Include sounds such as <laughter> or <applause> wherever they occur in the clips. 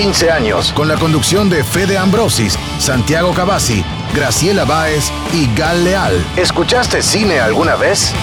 15 años, con la conducción de Fede Ambrosis, Santiago Cavazzi, Graciela Báez y Gal Leal. ¿Escuchaste cine alguna vez?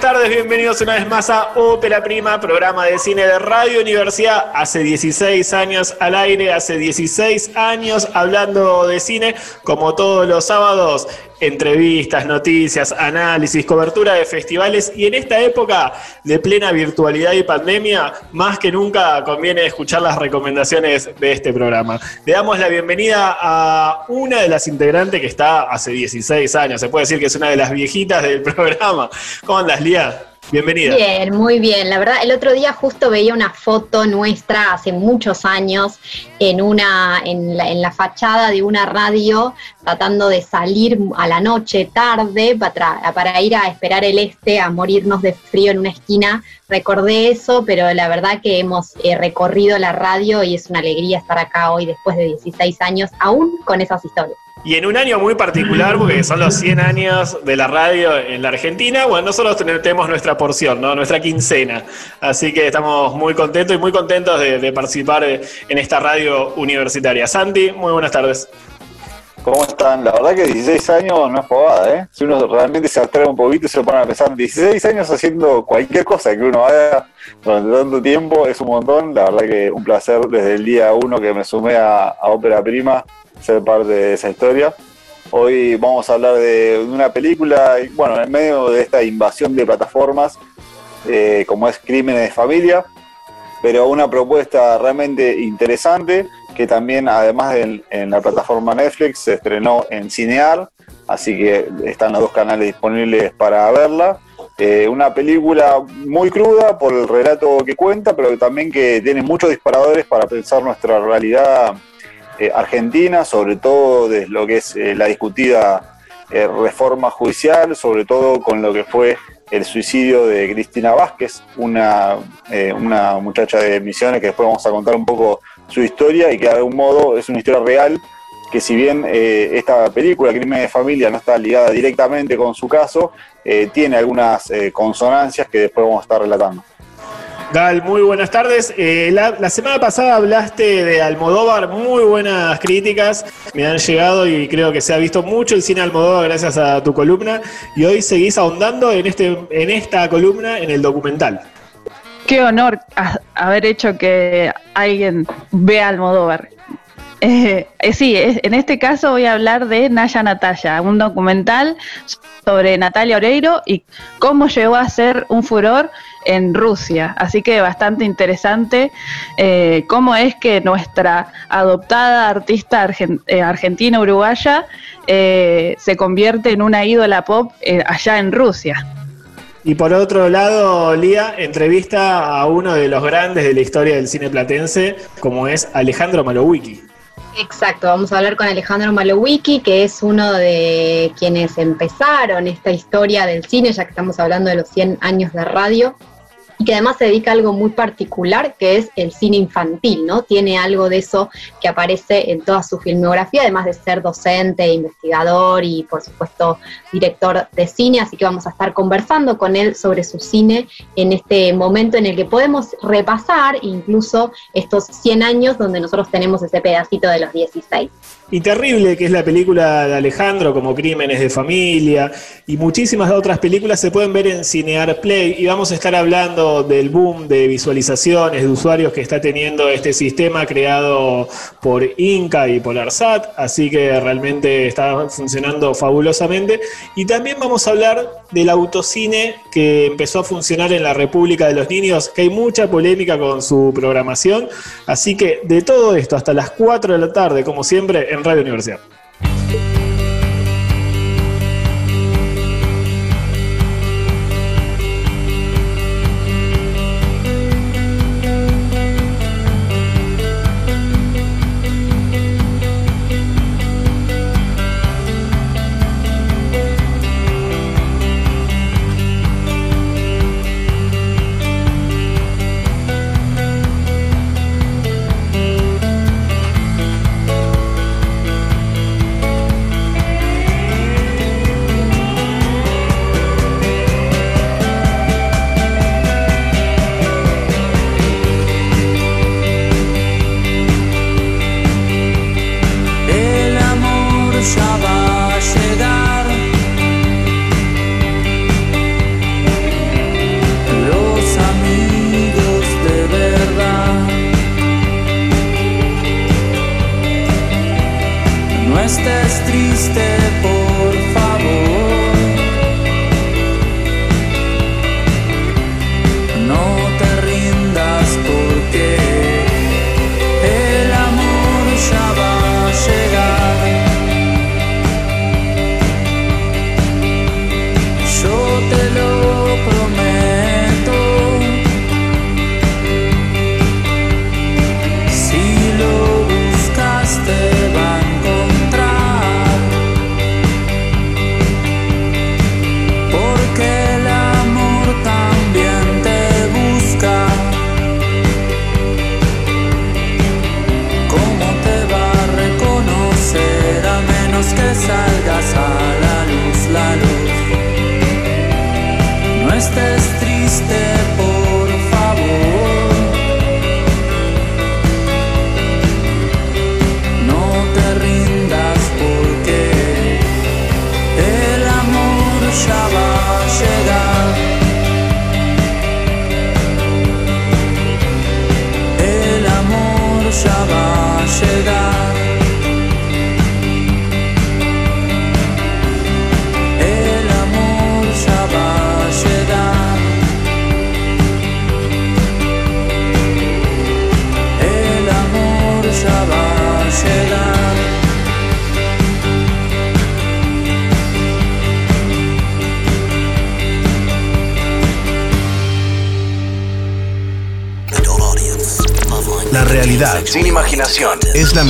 Buenas tardes, bienvenidos una vez más a Ópera Prima, programa de cine de Radio Universidad. Hace 16 años al aire, hace 16 años hablando de cine, como todos los sábados entrevistas, noticias, análisis, cobertura de festivales y en esta época de plena virtualidad y pandemia, más que nunca conviene escuchar las recomendaciones de este programa. Le damos la bienvenida a una de las integrantes que está hace 16 años, se puede decir que es una de las viejitas del <laughs> programa. ¿Cómo andas, Lía? Bienvenida. Bien, muy bien. La verdad, el otro día justo veía una foto nuestra hace muchos años en una, en la, en la fachada de una radio, tratando de salir a la noche tarde para, para ir a esperar el este, a morirnos de frío en una esquina. Recordé eso, pero la verdad que hemos eh, recorrido la radio y es una alegría estar acá hoy después de 16 años, aún con esas historias. Y en un año muy particular, porque son los 100 años de la radio en la Argentina, bueno, nosotros tenemos nuestra porción, ¿no? nuestra quincena. Así que estamos muy contentos y muy contentos de, participar en esta radio universitaria. Santi, muy buenas tardes. ¿Cómo están? La verdad que 16 años no es pavada, ¿eh? Si uno realmente se atreve un poquito y se lo pone a pensar, 16 años haciendo cualquier cosa que uno haga durante tanto tiempo es un montón. La verdad que un placer desde el día uno que me sumé a, a Ópera Prima ser parte de esa historia. Hoy vamos a hablar de una película, bueno, en medio de esta invasión de plataformas, eh, como es Crímenes de Familia, pero una propuesta realmente interesante que también, además de en, la plataforma Netflix, se estrenó en Cinear, así que están los dos canales disponibles para verla. Eh, una película muy cruda por el relato que cuenta, pero también que tiene muchos disparadores para pensar nuestra realidad eh, Argentina, sobre todo de lo que es eh, la discutida reforma judicial, sobre todo con lo que fue el suicidio de Cristina Vázquez, una, una muchacha de Misiones que después vamos a contar un poco su historia y que de algún modo es una historia real que si bien esta película, Crimen de Familia, no está ligada directamente con su caso, tiene algunas consonancias que después vamos a estar relatando. Gal, muy buenas tardes. Eh, la, semana pasada hablaste de Almodóvar, muy buenas críticas me han llegado y creo que se ha visto mucho el cine Almodóvar gracias a tu columna y hoy seguís ahondando en, este, en esta columna en el documental. Qué honor haber hecho que alguien vea Almodóvar. Eh, eh, sí, en este caso voy a hablar de Naya Natalia, un documental sobre Natalia Oreiro y cómo llegó a ser un furor en Rusia. Así que bastante interesante eh, cómo es que nuestra adoptada artista argentina uruguaya se convierte en una ídola pop allá en Rusia. Y por otro lado, Lía entrevista a uno de los grandes de la historia del cine platense, como es Alejandro Malowicki. Exacto, vamos a hablar con Alejandro Malowicki, que es uno de quienes empezaron esta historia del cine, ya que estamos hablando de los 100 años de radio y que además se dedica a algo muy particular, que es el cine infantil, ¿no? Tiene algo de eso que aparece en toda su filmografía, además de ser docente, investigador y, por supuesto, director de cine, así que vamos a estar conversando con él sobre su cine en este momento en el que podemos repasar incluso estos 100 años donde nosotros tenemos ese pedacito de los 16 y terrible que es la película de Alejandro como Crímenes de Familia y muchísimas otras películas se pueden ver en Cinear Play y vamos a estar hablando del boom de visualizaciones de usuarios que está teniendo este sistema creado por Inca y por ARSAT, así que realmente está funcionando fabulosamente y también vamos a hablar del autocine que empezó a funcionar en la República de los Niños, que hay mucha polémica con su programación, así que de todo esto hasta las 4 de la tarde, como siempre, en Radio Universidad. simple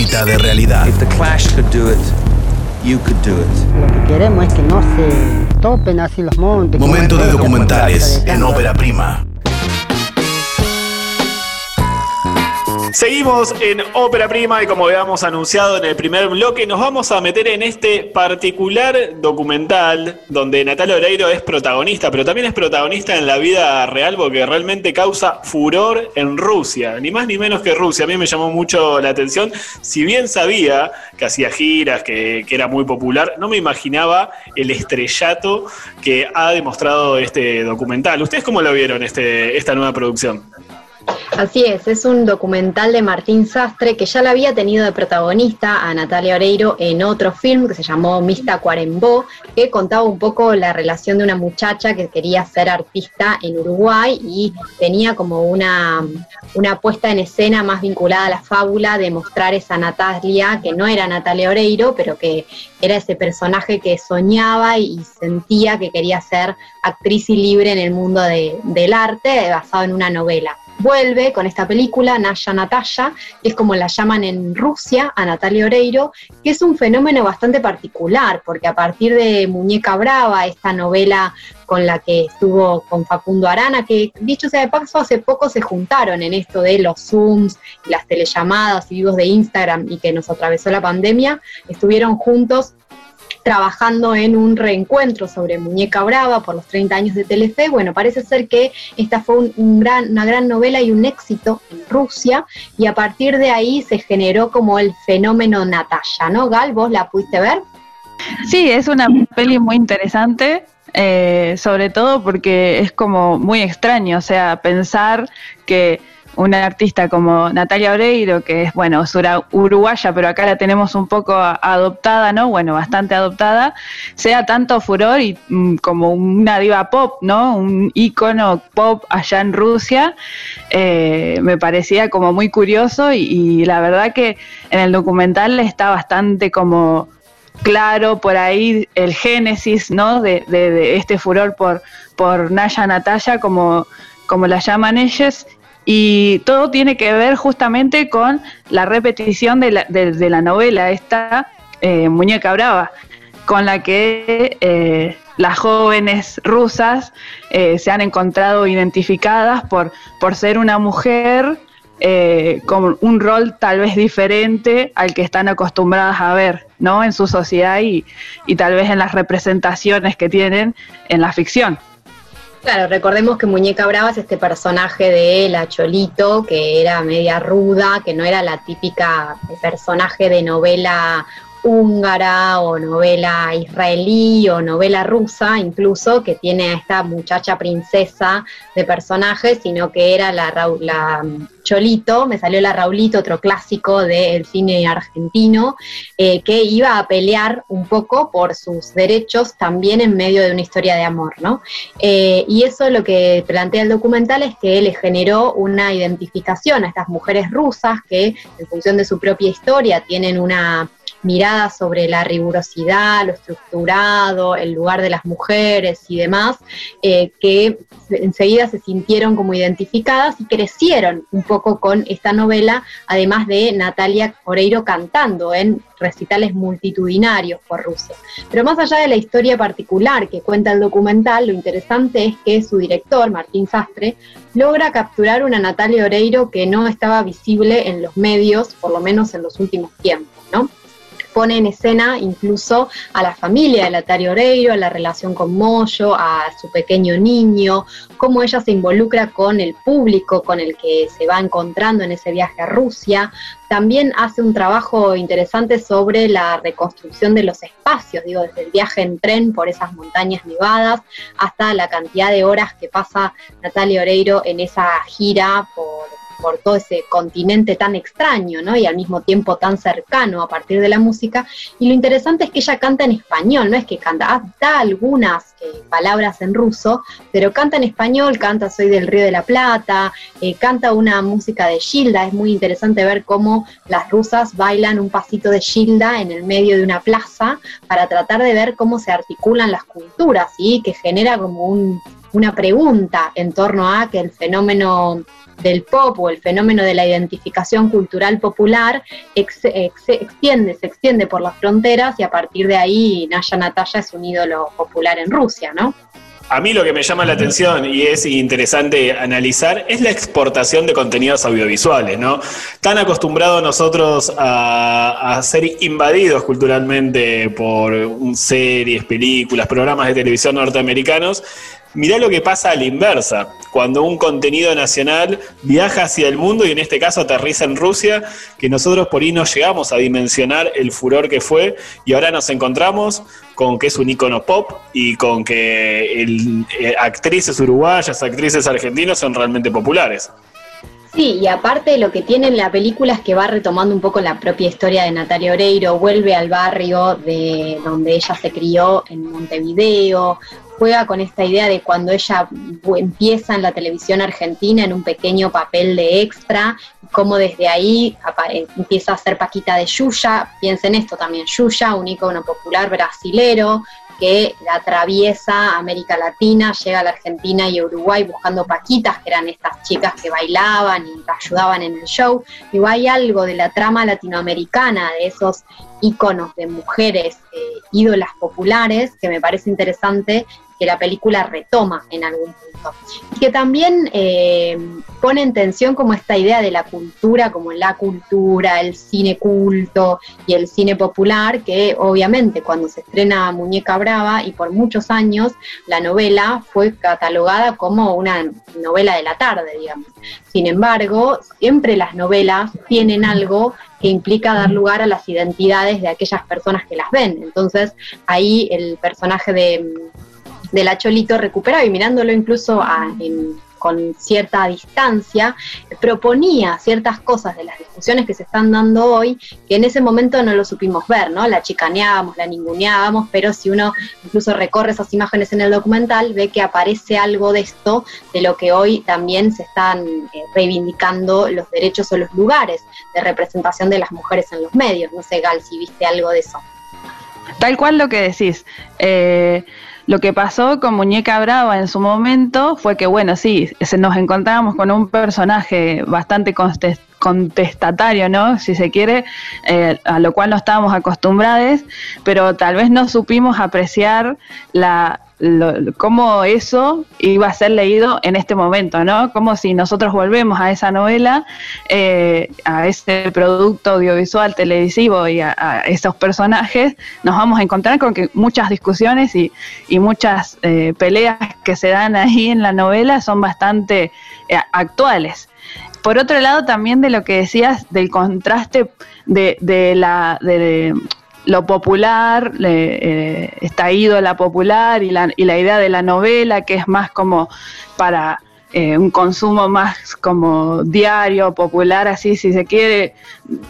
mitad de realidad. If the Clash could do it, you could do it. Lo que queremos es que no se topen así los montes. Momento de documentales en ópera prima. Seguimos en Ópera Prima y como habíamos anunciado en el primer bloque, nos vamos a meter en este particular documental donde Natalia Oreiro es protagonista, pero también es protagonista en la vida real porque realmente causa furor en Rusia, ni más ni menos que Rusia. A mí me llamó mucho la atención, si bien sabía que hacía giras, que, que era muy popular, no me imaginaba el estrellato que ha demostrado este documental. ¿Ustedes cómo lo vieron este, esta nueva producción? Así es, es un documental de Martín Sastre que ya la había tenido de protagonista a Natalia Oreiro en otro film que se llamó Mista Cuarembó, que contaba un poco la relación de una muchacha que quería ser artista en Uruguay y tenía como una, una puesta en escena más vinculada a la fábula de mostrar esa Natalia, que no era Natalia Oreiro, pero que era ese personaje que soñaba y sentía que quería ser actriz y libre en el mundo de- del arte, basado en una novela vuelve con esta película, Naya Natalia, que es como la llaman en Rusia, a Natalia Oreiro, que es un fenómeno bastante particular, porque a partir de Muñeca Brava, esta novela con la que estuvo con Facundo Arana, que dicho sea de paso, hace poco se juntaron en esto de los Zooms, las telellamadas y vivos de Instagram y que nos atravesó la pandemia, estuvieron juntos trabajando en un reencuentro sobre Muñeca Brava por los 30 años de Telefe. Bueno, parece ser que esta fue una gran novela y un éxito en Rusia, y a partir de ahí se generó como el fenómeno Natalia, ¿no? Gal, ¿vos la pudiste ver? Sí, es una peli muy interesante, eh, sobre todo porque es como muy extraño, o sea, pensar que una artista como Natalia Oreiro, que es, bueno, uruguaya, pero acá la tenemos un poco adoptada, ¿no? Bueno, bastante adoptada, sea tanto furor y mm, como una diva pop, ¿no? Un ícono pop allá en Rusia, eh, me parecía como muy curioso y, la verdad que en el documental está bastante como claro por ahí el génesis ¿no? de este furor por, por Naya Natalia, como, como la llaman ellos, y todo tiene que ver justamente con la repetición de la, de- la novela, esta eh, Muñeca Brava, con la que eh, las jóvenes rusas eh, se han encontrado identificadas por, por ser una mujer eh, con un rol tal vez diferente al que están acostumbradas a ver ¿no? en su sociedad y, y tal vez en las representaciones que tienen en la ficción. Claro, recordemos que Muñeca Brava es este personaje de la Cholito, que era media ruda, que no era la típica personaje de novela húngara o novela israelí o novela rusa, incluso, que tiene a esta muchacha princesa de personaje, sino que era la, la mm, Cholito, me salió la Raulito, otro clásico del cine argentino, eh, que iba a pelear un poco por sus derechos también en medio de una historia de amor, ¿no? Eh, y eso lo que plantea el documental es que le generó una identificación a estas mujeres rusas que en función de su propia historia tienen una mirada sobre la rigurosidad, lo estructurado, el lugar de las mujeres y demás, eh, que enseguida se sintieron como identificadas y crecieron un poco con esta novela, además de Natalia Oreiro cantando en recitales multitudinarios por Rusia. Pero más allá de la historia particular que cuenta el documental, lo interesante es que su director, Martín Sastre, logra capturar una Natalia Oreiro que no estaba visible en los medios, por lo menos en los últimos tiempos, ¿no? Pone en escena incluso a la familia de Natalia Oreiro, a la relación con Moyo, a su pequeño niño, cómo ella se involucra con el público con el que se va encontrando en ese viaje a Rusia. También hace un trabajo interesante sobre la reconstrucción de los espacios, digo, desde el viaje en tren por esas montañas nevadas hasta la cantidad de horas que pasa Natalia Oreiro en esa gira por por todo ese continente tan extraño, ¿no? Y al mismo tiempo tan cercano a partir de la música. Y lo interesante es que ella canta en español, no es que canta, ah, da algunas eh, palabras en ruso, pero canta en español, canta Soy del Río de la Plata, eh, canta una música de Gilda, es muy interesante ver cómo las rusas bailan un pasito de Gilda en el medio de una plaza para tratar de ver cómo se articulan las culturas y que genera como un, una pregunta en torno a que el fenómeno del pop o el fenómeno de la identificación cultural popular extiende, se extiende por las fronteras y a partir de ahí Naya Natalia es un ídolo popular en Rusia, ¿no? A mí lo que me llama la atención y es interesante analizar es la exportación de contenidos audiovisuales, ¿no? Tan acostumbrados nosotros a, a, ser invadidos culturalmente por series, películas, programas de televisión norteamericanos, Mirá lo que pasa a la inversa, cuando un contenido nacional viaja hacia el mundo y en este caso aterriza en Rusia, que nosotros por ahí no llegamos a dimensionar el furor que fue y ahora nos encontramos con que es un icono pop y con que eh, actrices uruguayas, actrices argentinas son realmente populares. Sí, y aparte lo que tiene la película es que va retomando un poco la propia historia de Natalia Oreiro, vuelve al barrio de donde ella se crió en Montevideo, juega con esta idea de cuando ella empieza en la televisión argentina en un pequeño papel de extra, cómo desde ahí eh, empieza a ser Paquita de Yuya, piensen esto también, Yuya, un ícono popular brasilero, que atraviesa América Latina, llega a la Argentina y Uruguay buscando paquitas, que eran estas chicas que bailaban y ayudaban en el show. Y hay algo de la trama latinoamericana, de esos íconos de mujeres eh, ídolas populares, que me parece interesante que la película retoma en algún punto. Y que también eh, pone en tensión como esta idea de la cultura, como la cultura, el cine culto y el cine popular, que obviamente cuando se estrena Muñeca Brava y por muchos años la novela fue catalogada como una novela de la tarde, digamos. Sin embargo, siempre las novelas tienen algo que implica dar lugar a las identidades de aquellas personas que las ven. Entonces, ahí el personaje de de la Cholito recuperaba y mirándolo incluso con cierta distancia, proponía ciertas cosas de las discusiones que se están dando hoy que en ese momento no lo supimos ver, ¿no? La chicaneábamos, la ninguneábamos, pero si uno incluso recorre esas imágenes en el documental, ve que aparece algo de esto, de lo que hoy también se están eh, reivindicando los derechos o los lugares de representación de las mujeres en los medios. No sé, Gal, si viste algo de eso. Tal cual lo que decís. Eh, lo que pasó con Muñeca Brava en su momento fue que, bueno, sí, se nos encontrábamos con un personaje bastante contestatario, ¿no? Si se quiere, eh, a lo cual no estábamos acostumbrados, pero tal vez no supimos apreciar la, cómo eso iba a ser leído en este momento, ¿no? Como si nosotros volvemos a esa novela, eh, a ese producto audiovisual televisivo y a, esos personajes, nos vamos a encontrar con que muchas discusiones y, muchas eh, peleas que se dan ahí en la novela son bastante eh, actuales. Por otro lado, también de lo que decías del contraste de, de la de, lo popular, eh, está ídola popular y la, y la idea de la novela, que es más como para eh, un consumo más como diario, popular, así si se quiere,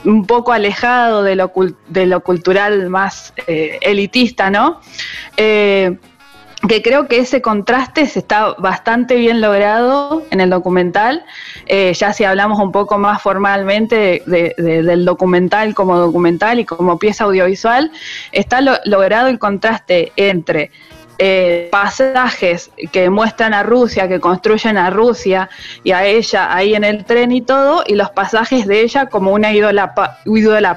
un poco alejado de lo, de lo cultural más eh, elitista, ¿no? Que creo que ese contraste se está bastante bien logrado en el documental. Eh, ya si hablamos un poco más formalmente del documental como documental y como pieza audiovisual, está logrado el contraste entre eh, pasajes que muestran a Rusia, que construyen a Rusia y a ella ahí en el tren y todo, y los pasajes de ella como una ídola,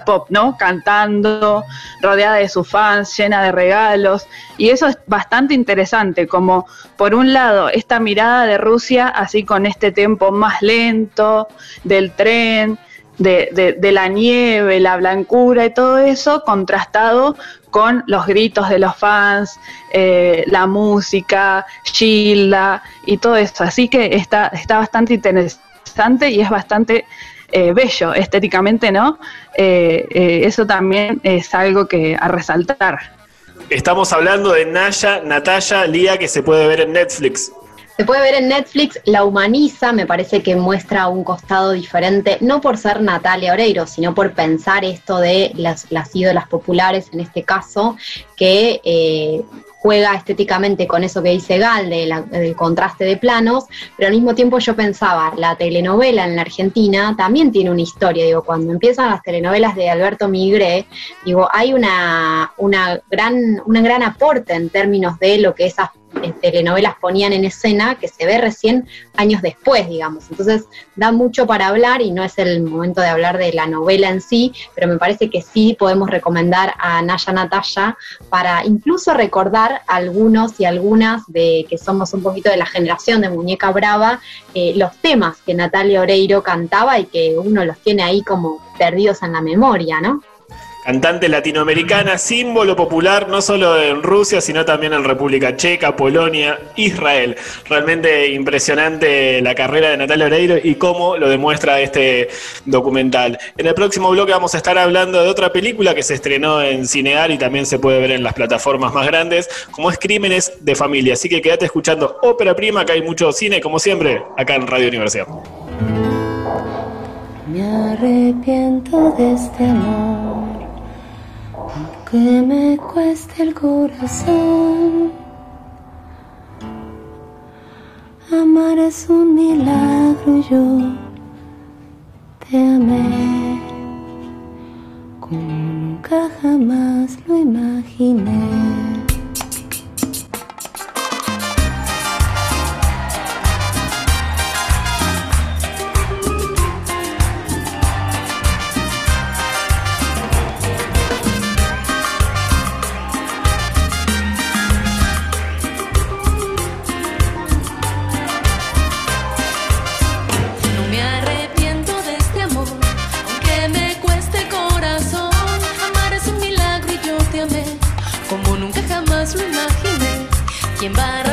pop, ¿no? Cantando, rodeada de sus fans, llena de regalos, y eso es bastante interesante, como por un lado esta mirada de Rusia así con este tempo más lento del tren, de la nieve, la blancura y todo eso, contrastado con los gritos de los fans, eh, la música, Gilda y todo eso. Así que está, está bastante interesante y es bastante eh, bello estéticamente, ¿no? Eh, eso también es algo que a resaltar. Estamos hablando de Naya, Natalia, Lía, que se puede ver en Netflix. Se puede ver en Netflix, la humaniza, me parece que muestra un costado diferente, no por ser Natalia Oreiro, sino por pensar esto de las, las ídolas populares, en este caso, que eh, juega estéticamente con eso que dice Gal, de la- del contraste de planos, pero al mismo tiempo yo pensaba, la telenovela en la Argentina también tiene una historia, digo, cuando empiezan las telenovelas de Alberto Migré, digo, hay una, una gran, un gran aporte en términos de lo que esas eh, telenovelas ponían en escena que se ve recién años después, digamos. Entonces da mucho para hablar y no es el momento de hablar de la novela en sí, pero me parece que sí podemos recomendar a Naya Natalia para incluso recordar a algunos y algunas de que somos un poquito de la generación de Muñeca Brava, eh, los temas que Natalia Oreiro cantaba y que uno los tiene ahí como perdidos en la memoria, ¿no? Cantante latinoamericana, símbolo popular no solo en Rusia, sino también en República Checa, Polonia, Israel. Realmente impresionante la carrera de Natalia Oreiro y cómo lo demuestra este documental. En el próximo bloque vamos a estar hablando de otra película que se estrenó en Cinear y también se puede ver en las plataformas más grandes, como es Crímenes de Familia. Así que quédate escuchando Ópera Prima, que hay mucho cine, como siempre, acá en Radio Universidad. Me arrepiento de este amor, aunque me cueste el corazón. Amar es un milagro yo te amé como nunca jamás lo imaginé. ¿Quién va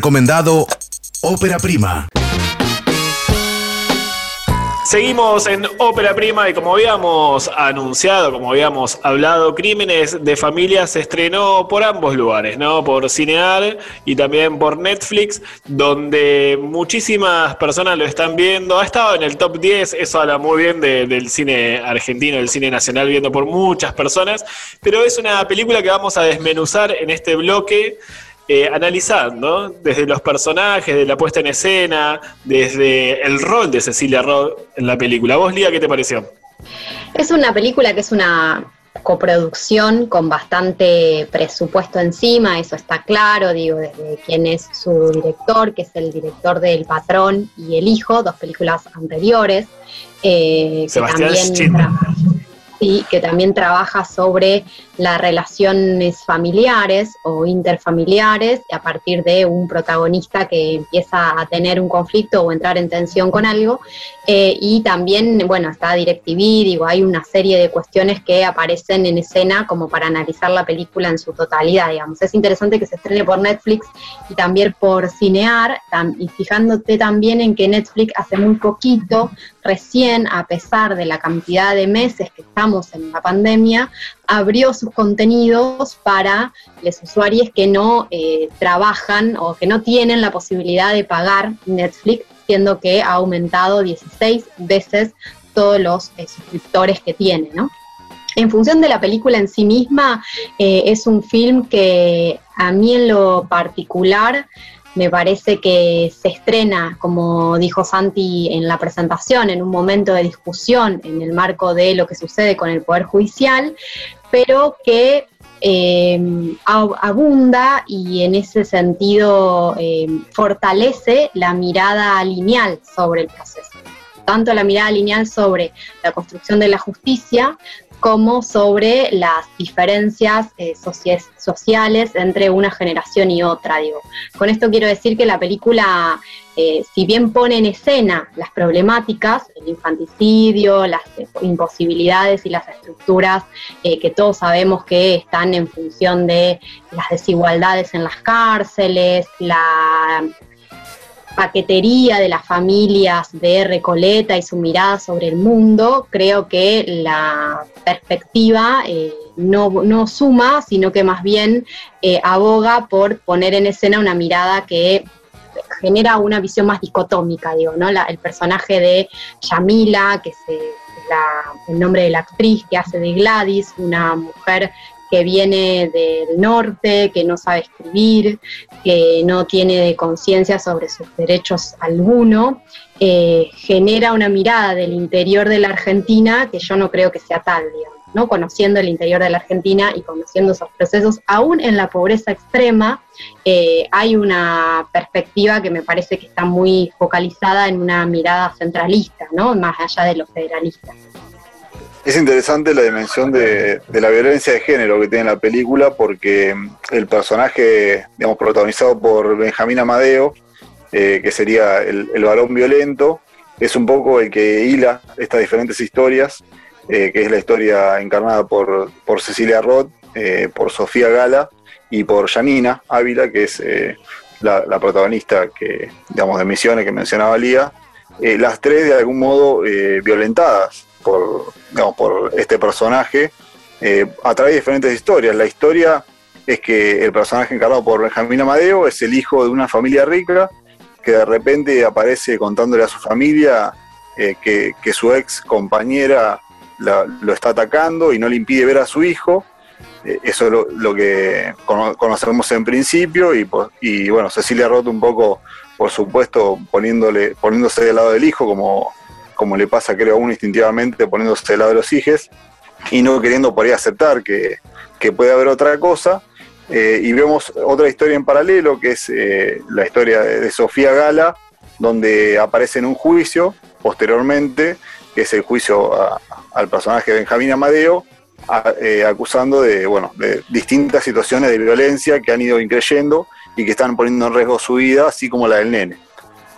Recomendado Ópera Prima. Seguimos en Ópera Prima y como habíamos anunciado, como habíamos hablado, Crímenes de Familia se estrenó por ambos lugares, ¿no? Por Cinear y también por Netflix, donde muchísimas personas lo están viendo. Ha estado en el top 10, eso habla muy bien de- del cine argentino, del cine nacional, viendo por muchas personas, pero es una película que vamos a desmenuzar en este bloque eh, analizando desde los personajes, de la puesta en escena, desde el rol de Cecilia Roth en la película. ¿Vos, Lía, qué te pareció? Es una película que es una coproducción con bastante presupuesto encima, eso está claro, digo, desde quién es su director, que es el director de El Patrón y El Hijo, dos películas anteriores. eh, que también sí, que también trabaja sobre las relaciones familiares o interfamiliares a partir de un protagonista que empieza a tener un conflicto o entrar en tensión con algo. Eh, y también, bueno, está DirecTV, digo, hay una serie de cuestiones que aparecen en escena como para analizar la película en su totalidad, digamos. Es interesante que se estrene por Netflix y también por Cinear, y fijándote también en que Netflix hace muy poquito, recién, a pesar de la cantidad de meses que estamos en la pandemia, abrió sus contenidos para los usuarios que no eh, trabajan o que no tienen la posibilidad de pagar Netflix, siendo que ha aumentado 16 veces todos los eh, suscriptores que tiene, ¿no? En función de la película en sí misma, eh, es un film que a mí en lo particular me parece que se estrena, como dijo Santi en la presentación, en un momento de discusión en el marco de lo que sucede con el Poder Judicial, pero que eh, ab- abunda y en ese sentido eh, fortalece la mirada lineal sobre el proceso. Tanto la mirada lineal sobre la construcción de la justicia como sobre las diferencias eh, sociales entre una generación y otra. Digo. Con esto quiero decir que la película, eh, si bien pone en escena las problemáticas, el infanticidio, las eh, imposibilidades y las estructuras que todos sabemos que están en función de las desigualdades en las cárceles, la paquetería de las familias de Recoleta y su mirada sobre el mundo, creo que la perspectiva eh, no, no suma, sino que más bien eh, aboga por poner en escena una mirada que genera una visión más dicotómica, digo, ¿no? El personaje de Yamila, que es el nombre de la actriz que hace de Gladys, una mujer que viene del norte, que no sabe escribir, que no tiene conciencia sobre sus derechos alguno, eh, genera una mirada del interior de la Argentina que yo no creo que sea tal, digamos, ¿no? Conociendo el interior de la Argentina y conociendo esos procesos, aún en la pobreza extrema, eh, hay una perspectiva que me parece que está muy focalizada en una mirada centralista, ¿no? Más allá de los federalistas. Es interesante la dimensión de, la violencia de género que tiene la película porque el personaje, digamos, protagonizado por Benjamín Amadeo, eh, que sería el, el varón violento, es un poco el que hila estas diferentes historias, eh, que es la historia encarnada por, por Cecilia Roth, eh, por Sofía Gala y por Janina Ávila, que es la, la protagonista que, digamos, de Misiones que mencionaba Lía, las tres de algún modo violentadas por, digamos, por este personaje eh, a través de diferentes historias. La historia es que el personaje encarnado por Benjamín Amadeo es el hijo de una familia rica que de repente aparece contándole a su familia eh, que, que su ex compañera lo está atacando y no le impide ver a su hijo. Eh, eso es lo, que cono- conocemos en principio y, y bueno, Cecilia Roth un poco, por supuesto, poniéndole, poniéndose del lado del hijo como, como le pasa creo a uno instintivamente poniéndose del lado de los hijos y no queriendo por ahí aceptar que, que puede haber otra cosa. Eh, y vemos otra historia en paralelo, que es eh, la historia de, Sofía Gala, donde aparece en un juicio posteriormente, que es el juicio al personaje Benjamín Amadeo, eh, acusando de, bueno, de distintas situaciones de violencia que han ido increyendo y que están poniendo en riesgo su vida, así como la del nene.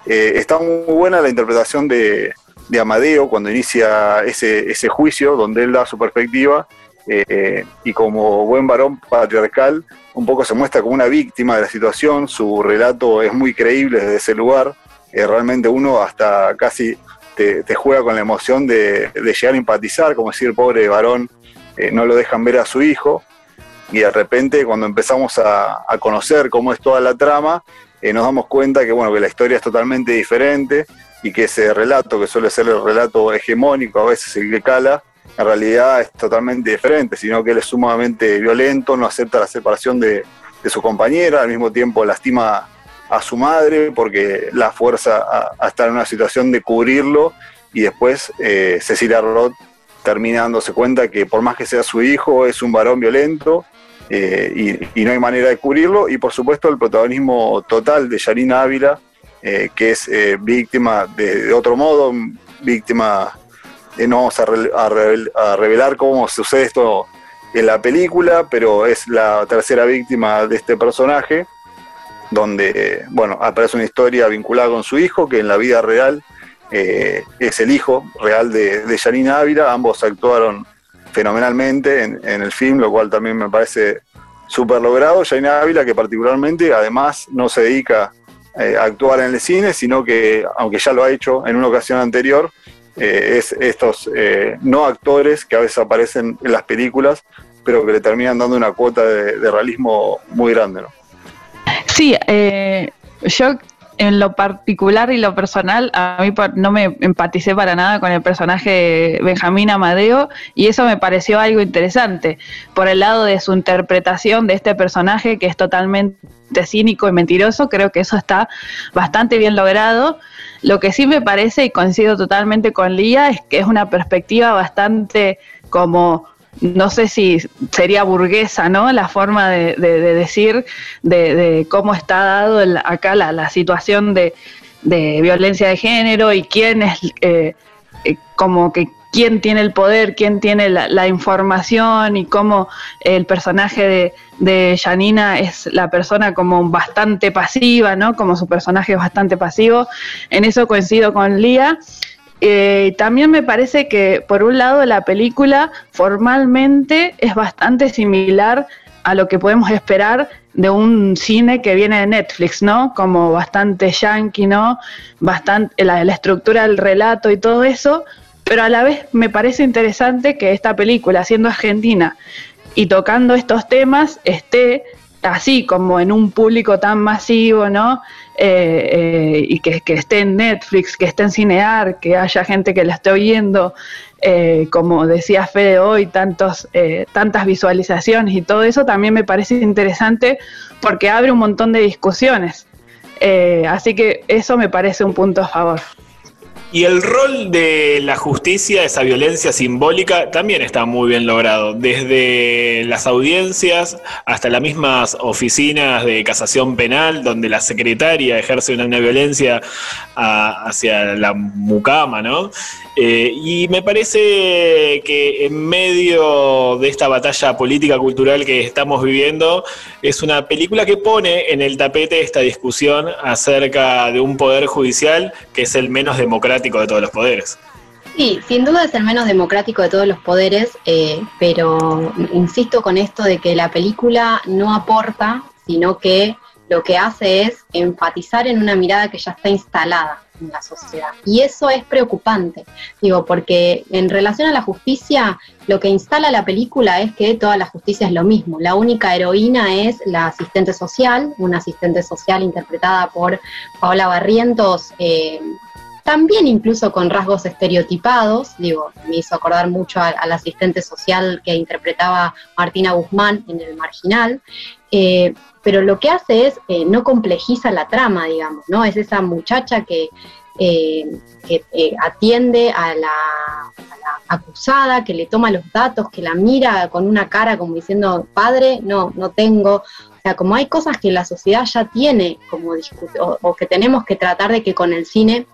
Está muy buena la interpretación de, de Amadeo cuando inicia ese, ese juicio, donde él da su perspectiva eh, y como buen varón patriarcal, un poco se muestra como una víctima de la situación, su relato es muy creíble desde ese lugar, eh, realmente uno hasta casi te, juega con la emoción de, llegar a empatizar, como decir, pobre varón, eh, no lo dejan ver a su hijo, y de repente cuando empezamos a, conocer cómo es toda la trama, nos damos cuenta que, bueno, que la historia es totalmente diferente y que ese relato, que suele ser el relato hegemónico, a veces el que cala, en realidad es totalmente diferente, sino que él es sumamente violento, no acepta la separación de, su compañera, al mismo tiempo lastima a su madre porque la fuerza a, estar en una situación de cubrirlo y después eh, Cecilia Roth termina dándose cuenta que por más que sea su hijo es un varón violento eh, y, no hay manera de cubrirlo y por supuesto el protagonismo total de Yarina Ávila eh, que es víctima de, otro modo, víctima eh, no vamos a, revelar cómo sucede esto en la película, pero es la tercera víctima de este personaje, donde, bueno, aparece una historia vinculada con su hijo, que en la vida real eh, es el hijo real de, de Janina Ávila, ambos actuaron fenomenalmente en, el film, lo cual también me parece súper logrado. Janina Ávila, que particularmente además no se dedica eh, actuar en el cine, sino que, aunque ya lo ha hecho en una ocasión anterior, eh, es estos eh, no actores que a veces aparecen en las películas, pero que le terminan dando una cuota de, realismo muy grande. ¿no? Sí, yo en lo particular y lo personal, a mí no me empaticé para nada con el personaje de Benjamín Amadeo y eso me pareció algo interesante por el lado de su interpretación de este personaje que es totalmente cínico y mentiroso, creo que eso está bastante bien logrado. Lo que sí me parece, y coincido totalmente con Lía, es que es una perspectiva bastante como no sé si sería burguesa, ¿no? La forma de, decir de, cómo está dado acá la, situación de, violencia de género y quién es eh, eh, como que quién tiene el poder, quién tiene la, información y cómo el personaje de, de Janina es la persona como bastante pasiva, ¿no? Como su personaje es bastante pasivo. En eso coincido con Lía. Eh, también me parece que, por un lado, la película formalmente es bastante similar a lo que podemos esperar de un cine que viene de Netflix, ¿no? Como bastante yankee, ¿no? Bastante, la, la estructura del relato y todo eso, pero a la vez me parece interesante que esta película, siendo argentina y tocando estos temas, esté así como en un público tan masivo, ¿no? Eh, eh, y que, esté en Netflix, que esté en Cinear, que haya gente que la esté oyendo, eh, como decía Fede hoy, tantos, tantas visualizaciones y todo eso también me parece interesante porque abre un montón de discusiones. así que eso me parece un punto a favor. Y el rol de la justicia, esa violencia simbólica, también está muy bien logrado. Desde las audiencias hasta las mismas oficinas de casación penal, donde la secretaria ejerce una, violencia ah, hacia la mucama, ¿no? Eh, y me parece que en medio de esta batalla política cultural que estamos viviendo, es una película que pone en el tapete esta discusión acerca de un poder judicial que es el menos democrático de todos los poderes. Sí, sin duda es el menos democrático de todos los poderes, eh, pero insisto con esto de que la película no aporta, sino que lo que hace es enfatizar en una mirada que ya está instalada en la sociedad. Y eso es preocupante, digo, porque en relación a la justicia, lo que instala la película es que toda la justicia es lo mismo. La única heroína es la asistente social, una asistente social interpretada por Paola Barrientos. Eh, también incluso con rasgos estereotipados, digo, me hizo acordar mucho al, asistente social que interpretaba Martina Guzmán en El Marginal, eh, pero lo que hace es eh, no complejiza la trama, digamos, ¿no? Es esa muchacha que, eh, atiende a la, acusada, que le toma los datos, que la mira con una cara como diciendo, padre, no, no tengo. O sea, como hay cosas que la sociedad ya tiene como o, o que tenemos que tratar de que con el cine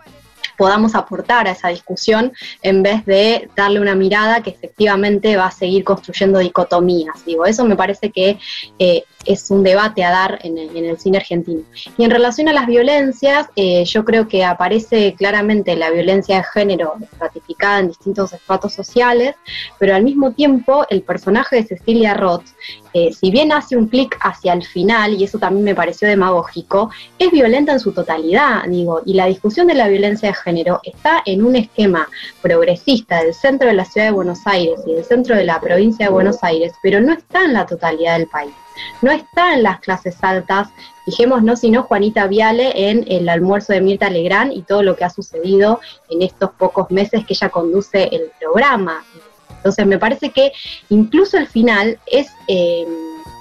podamos aportar a esa discusión en vez de darle una mirada que efectivamente va a seguir construyendo dicotomías. Digo, eso me parece que eh, es un debate a dar en el, en el cine argentino. Y en relación a las violencias, eh, yo creo que aparece claramente la violencia de género ratificada en distintos estratos sociales, pero al mismo tiempo el personaje de Cecilia Roth, eh, si bien hace un clic hacia el final, y eso también me pareció demagógico, es violenta en su totalidad, digo, y la discusión de la violencia de género está en un esquema progresista del centro de la ciudad de Buenos Aires y del centro de la provincia de Buenos Aires, pero no está en la totalidad del país no está en las clases altas, fijémonos si no Juanita Viale en el almuerzo de Mirta Legrand y todo lo que ha sucedido en estos pocos meses que ella conduce el programa. Entonces me parece que incluso el final es... Eh,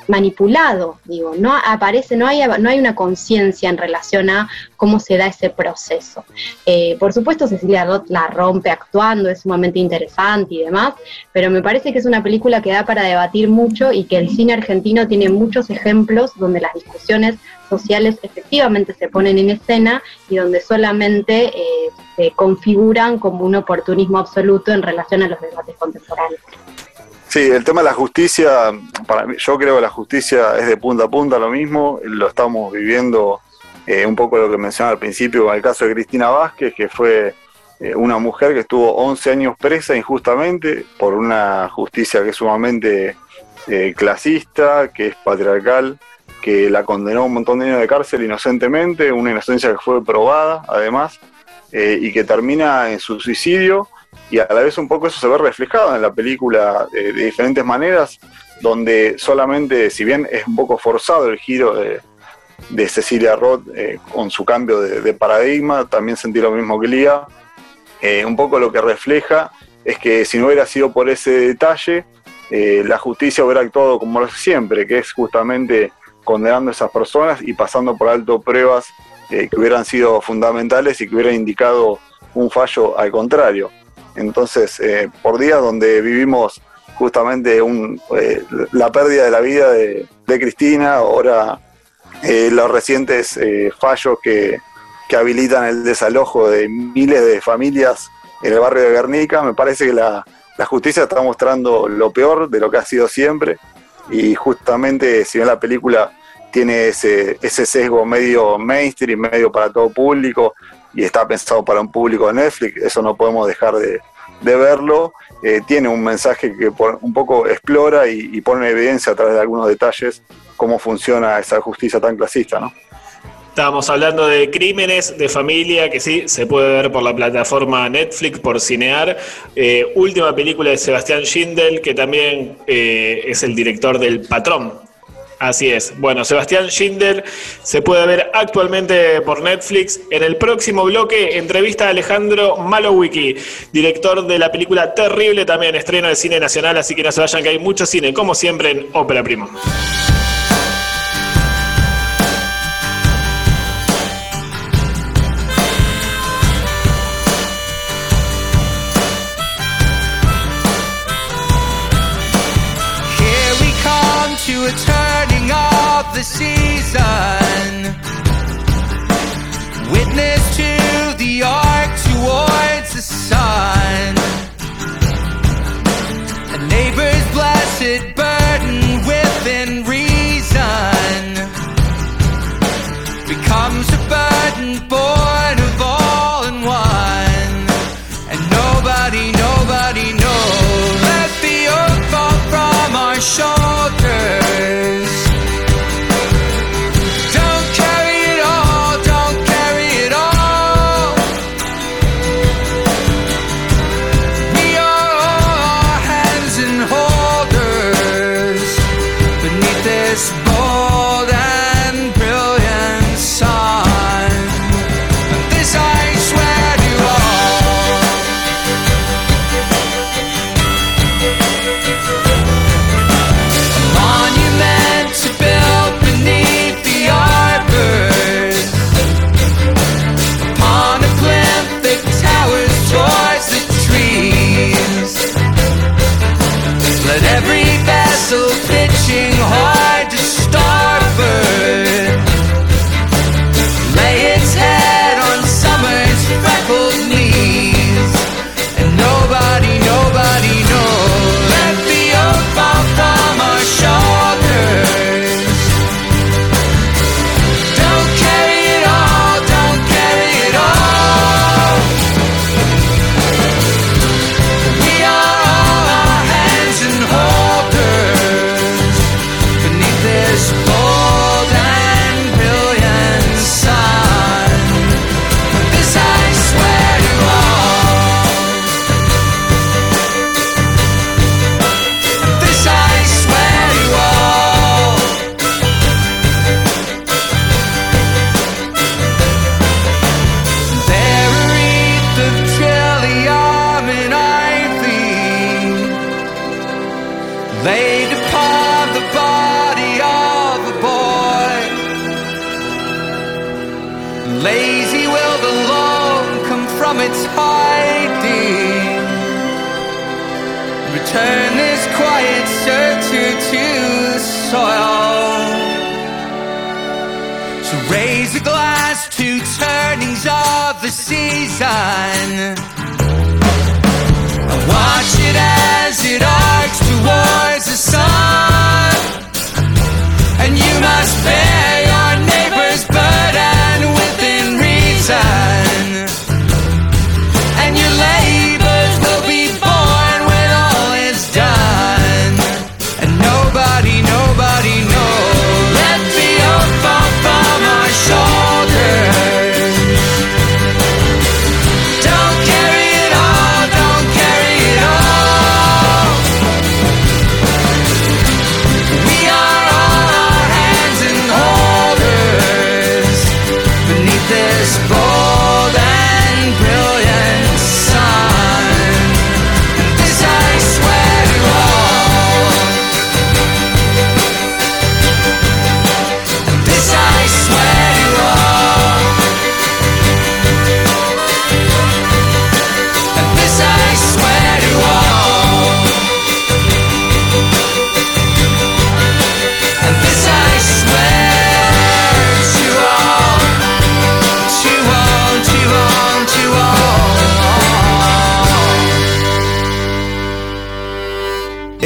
manipulado, digo, no aparece, no hay, no hay una conciencia en relación a cómo se da ese proceso. Eh, por supuesto, Cecilia Roth la rompe actuando, es sumamente interesante y demás, pero me parece que es una película que da para debatir mucho y que el cine argentino tiene muchos ejemplos donde las discusiones sociales efectivamente se ponen en escena y donde solamente eh, se configuran como un oportunismo absoluto en relación a los debates contemporáneos. Sí, el tema de la justicia, para mí, yo creo que la justicia es de punta a punta lo mismo, lo estamos viviendo eh, un poco lo que mencionaba al principio con el caso de Cristina Vázquez, que fue eh, una mujer que estuvo 11 años presa injustamente por una justicia que es sumamente eh, clasista, que es patriarcal, que la condenó a un montón de años de cárcel inocentemente, una inocencia que fue probada además, y que termina en su suicidio y a la vez un poco eso se ve reflejado en la película de, diferentes maneras, donde solamente, si bien es un poco forzado el giro de, Cecilia Roth eh, con su cambio de, paradigma, también sentí lo mismo que Lía, eh, un poco lo que refleja es que si no hubiera sido por ese detalle, eh, la justicia hubiera actuado como lo siempre, que es justamente condenando a esas personas y pasando por alto pruebas que hubieran sido fundamentales y que hubieran indicado un fallo al contrario. Entonces, eh, por días donde vivimos justamente eh, la pérdida de la vida de, Cristina, ahora eh, los recientes fallos que, habilitan el desalojo de miles de familias en el barrio de Guernica, me parece que la, justicia está mostrando lo peor de lo que ha sido siempre. Y justamente si bien la película tiene ese, ese sesgo medio mainstream, medio para todo público, y está pensado para un público de Netflix, eso no podemos dejar de, verlo. Eh, tiene un mensaje que un poco explora y, pone en evidencia a través de algunos detalles cómo funciona esa justicia tan clasista, ¿no? Estábamos hablando de crímenes de familia, que sí, se puede ver por la plataforma Netflix, por Cinear. Eh, última película de Sebastián Schindel, que también eh, es el director del Patrón, Así es. Bueno, Sebastián Schindler se puede ver actualmente por Netflix. En el próximo bloque, entrevista a Alejandro Malowicki, director de la película Terrible, también estreno de cine nacional, así que no se vayan que hay mucho cine, como siempre, en Ópera Prima.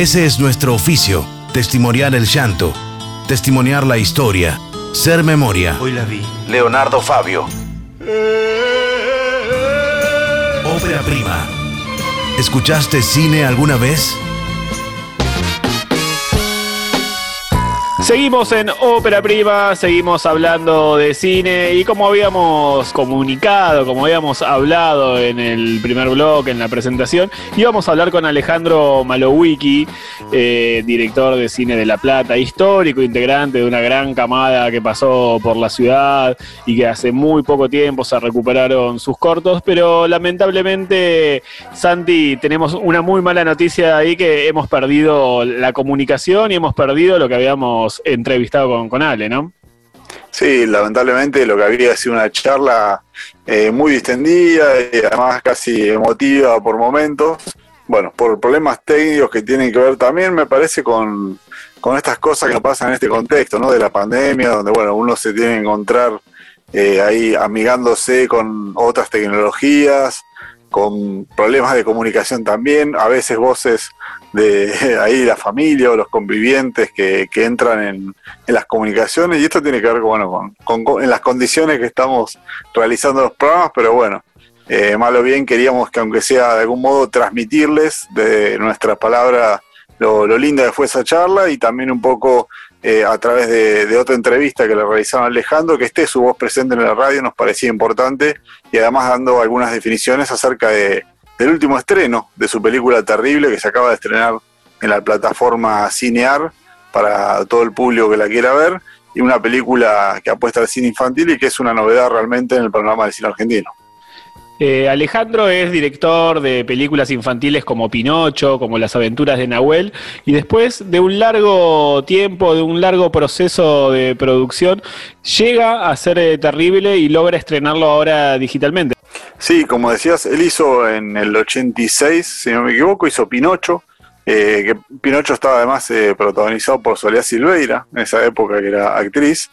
Ese es nuestro oficio, testimoniar el llanto, testimoniar la historia, ser memoria. Hoy la vi. Leonardo Fabio. Ópera prima. ¿Escuchaste cine alguna vez? Seguimos en Ópera Prima, seguimos hablando de cine y como habíamos comunicado, como habíamos hablado en el primer blog, en la presentación, íbamos a hablar con Alejandro Malowicki, eh, director de cine de La Plata, histórico integrante de una gran camada que pasó por la ciudad y que hace muy poco tiempo se recuperaron sus cortos, pero lamentablemente, Santi, tenemos una muy mala noticia ahí que hemos perdido la comunicación y hemos perdido lo que habíamos entrevistado con, con Ale, ¿no? Sí, lamentablemente lo que había sido una charla eh, muy distendida y además casi emotiva por momentos. Bueno, por problemas técnicos que tienen que ver también, me parece, con, con estas cosas que pasan en este contexto, ¿no? De la pandemia, donde, bueno, uno se tiene que encontrar eh, ahí amigándose con otras tecnologías, con problemas de comunicación también, a veces voces de <laughs> ahí la familia o los convivientes que, que entran en, las comunicaciones y esto tiene que ver bueno, con, en las condiciones que estamos realizando los programas, pero bueno, eh, mal o bien queríamos que aunque sea de algún modo transmitirles de nuestra palabra lo, lo linda que fue esa charla y también un poco eh, a través de, otra entrevista que le realizaron Alejandro, que esté su voz presente en la radio nos parecía importante y además dando algunas definiciones acerca de, del último estreno de su película Terrible que se acaba de estrenar en la plataforma Cinear para todo el público que la quiera ver y una película que apuesta al cine infantil y que es una novedad realmente en el panorama del cine argentino. Eh, Alejandro es director de películas infantiles como Pinocho, como Las aventuras de Nahuel, y después de un largo tiempo, de un largo proceso de producción, llega a ser eh, terrible y logra estrenarlo ahora digitalmente. Sí, como decías, él hizo en el 86, si no me equivoco, hizo Pinocho, eh, que Pinocho estaba además protagonizado por Soledad Silveira, en esa época que era actriz.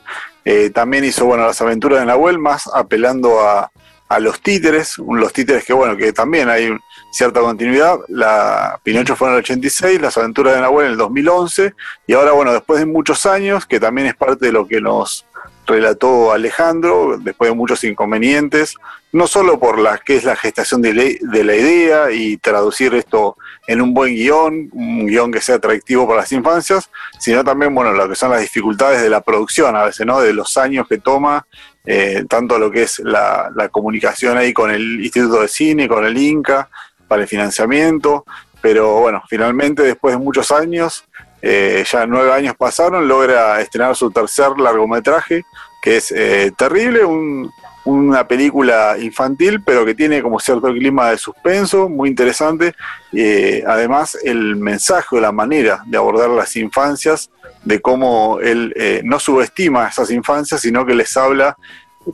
También hizo, bueno, Las aventuras de Nahuel, más apelando a, a los títeres, los títeres que, bueno, que también hay cierta continuidad. La Pinocho fue en el 86, Las aventuras de Nahuel en el 2011, y ahora, bueno, después de muchos años, que también es parte de lo que nos relató Alejandro, después de muchos inconvenientes, no solo por la que es la gestación de, de la idea y traducir esto en un buen guion, un guion que sea atractivo para las infancias, sino también, bueno, lo que son las dificultades de la producción a veces, ¿no? De los años que toma, eh, tanto lo que es la, comunicación ahí con el Instituto de Cine, con el INCA, para el financiamiento, pero bueno, finalmente después de muchos años, eh, ya nueve años pasaron, logra estrenar su tercer largometraje, que es eh, terrible, un- una película infantil, pero que tiene como cierto clima de suspenso, muy interesante. Eh, además, el mensaje o la manera de abordar las infancias, de cómo él eh, no subestima esas infancias, sino que les habla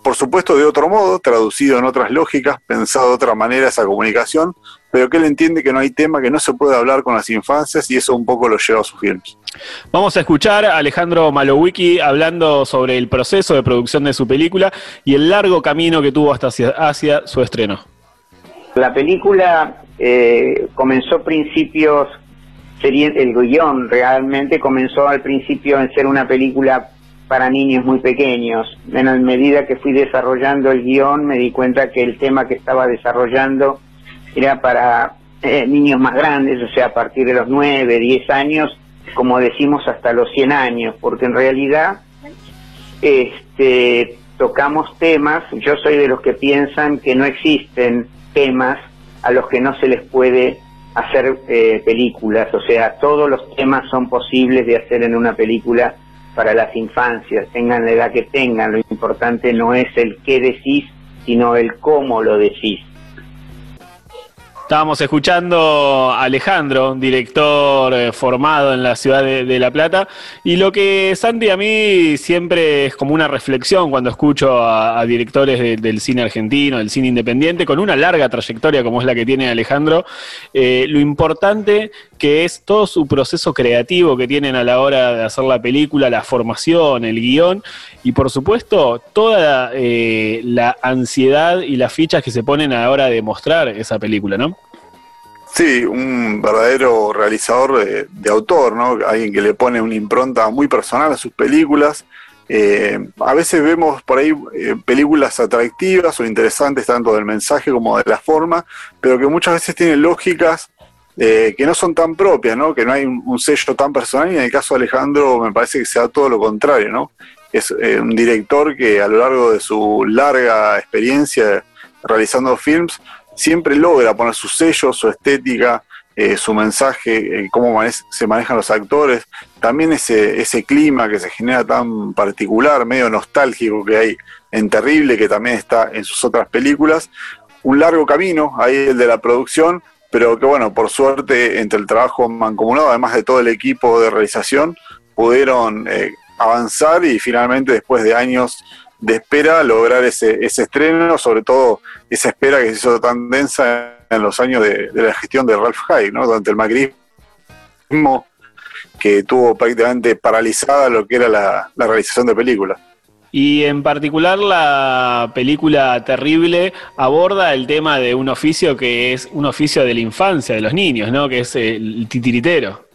por supuesto de otro modo, traducido en otras lógicas, pensado de otra manera esa comunicación, pero que él entiende que no hay tema que no se puede hablar con las infancias y eso un poco lo lleva a sus films. Vamos a escuchar a Alejandro Malowicki hablando sobre el proceso de producción de su película y el largo camino que tuvo hasta hacia, hacia su estreno. La película eh, comenzó principios, sería el guion realmente comenzó al principio en ser una película para niños muy pequeños. En la medida que fui desarrollando el guion me di cuenta que el tema que estaba desarrollando era para eh, niños más grandes, o sea, a partir de los 9, 10 años, como decimos, hasta los 100 años, porque en realidad este, tocamos temas, yo soy de los que piensan que no existen temas a los que no se les puede hacer eh, películas, o sea, todos los temas son posibles de hacer en una película para las infancias, tengan la edad que tengan, lo importante no es el qué decís, sino el cómo lo decís. Estábamos escuchando a Alejandro, director eh, formado en la ciudad de, La Plata, y lo que Santi a mí siempre es como una reflexión cuando escucho a, directores de, del cine argentino, del cine independiente, con una larga trayectoria como es la que tiene Alejandro, eh, lo importante que es todo su proceso creativo que tienen a la hora de hacer la película, la formación, el guion, y por supuesto toda eh, la ansiedad y las fichas que se ponen a la hora de mostrar esa película, ¿no? Sí, un verdadero realizador de, autor, ¿no? Alguien que le pone una impronta muy personal a sus películas. Eh, a veces vemos por ahí eh, películas atractivas o interesantes tanto del mensaje como de la forma, pero que muchas veces tienen lógicas eh, que no son tan propias, ¿no? Que no hay un, sello tan personal y en el caso de Alejandro me parece que sea todo lo contrario, ¿no? Es eh, un director que a lo largo de su larga experiencia realizando films siempre logra poner su sello, su estética, eh, su mensaje, cómo mane se manejan los actores, también ese, ese clima que se genera tan particular, medio nostálgico que hay en Terrible, que también está en sus otras películas. Un largo camino, ahí el de la producción, pero que bueno, por suerte, entre el trabajo mancomunado, además de todo el equipo de realización, pudieron eh, avanzar y finalmente después de años de espera lograr ese, ese estreno, sobre todo esa espera que se hizo tan densa en los años de, la gestión de Ralph Haig, ¿no? durante el macrismo que tuvo prácticamente paralizada lo que era la, la realización de películas. Y en particular la película Terrible aborda el tema de un oficio que es un oficio de la infancia, de los niños, ¿no? Que es el titiritero.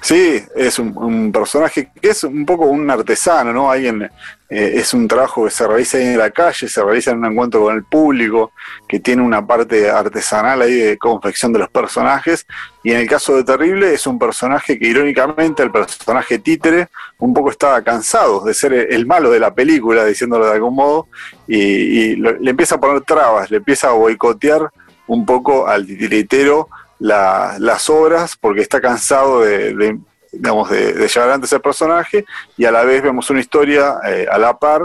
Sí, es un, personaje que es un poco un artesano, ¿no? Alguien, eh, es un trabajo que se realiza ahí en la calle, se realiza en un encuentro con el público, que tiene una parte artesanal ahí de confección de los personajes. Y en el caso de Terrible es un personaje que irónicamente, el personaje títere, un poco estaba cansado de ser el malo de la película, diciéndolo de algún modo, y, le empieza a poner trabas, le empieza a boicotear un poco al titiritero la, las obras porque está cansado de digamos, de, llevar adelante ese personaje y a la vez vemos una historia eh, a la par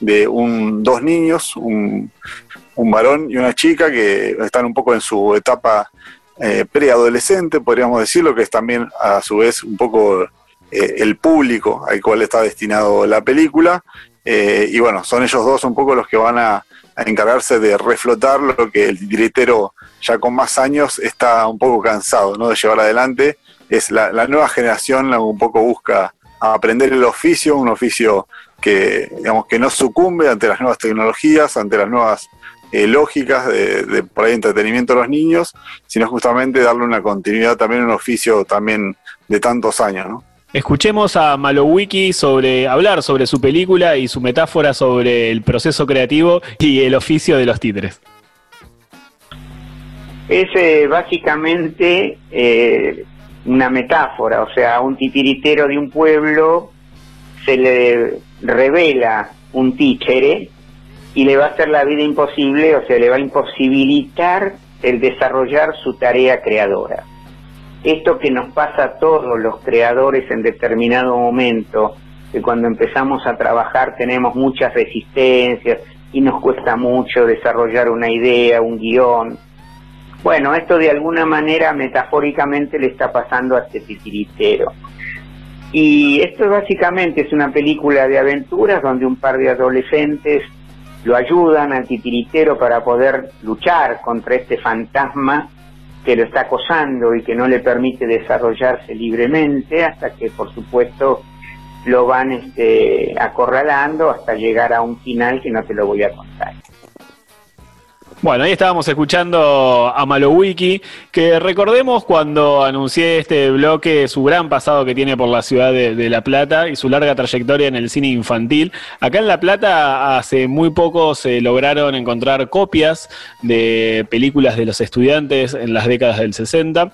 de un, dos niños, un, un, varón y una chica que están un poco en su etapa eh, preadolescente, podríamos decirlo, que es también a su vez un poco eh, el público al cual está destinado la película. Y bueno, son ellos dos un poco los que van a, encargarse de reflotar lo que el titiritero ya con más años está un poco cansado ¿no? de llevar adelante. Es la, la nueva generación la un poco busca aprender el oficio, un oficio que, digamos, que no sucumbe ante las nuevas tecnologías, ante las nuevas eh, lógicas de, de, por ahí entretenimiento a los niños, sino justamente darle una continuidad también a un oficio también de tantos años, ¿no? Escuchemos a Malowiki sobre hablar sobre su película y su metáfora sobre el proceso creativo y el oficio de los títeres. Es eh, básicamente eh, una metáfora, o sea, a un titiritero de un pueblo se le revela un títere y le va a hacer la vida imposible, o sea, le va a imposibilitar el desarrollar su tarea creadora. Esto que nos pasa a todos los creadores en determinado momento, que cuando empezamos a trabajar tenemos muchas resistencias y nos cuesta mucho desarrollar una idea, un guion, bueno, esto de alguna manera metafóricamente le está pasando a este titiritero. Y esto básicamente es una película de aventuras donde un par de adolescentes lo ayudan al titiritero para poder luchar contra este fantasma que lo está acosando y que no le permite desarrollarse libremente hasta que por supuesto lo van este, acorralando hasta llegar a un final que no te lo voy a contar. Bueno, ahí estábamos escuchando a Malowiki, que recordemos cuando anuncié este bloque su gran pasado que tiene por la ciudad de, La Plata y su larga trayectoria en el cine infantil. Acá en La Plata hace muy poco se lograron encontrar copias de películas de los estudiantes en las décadas del 60.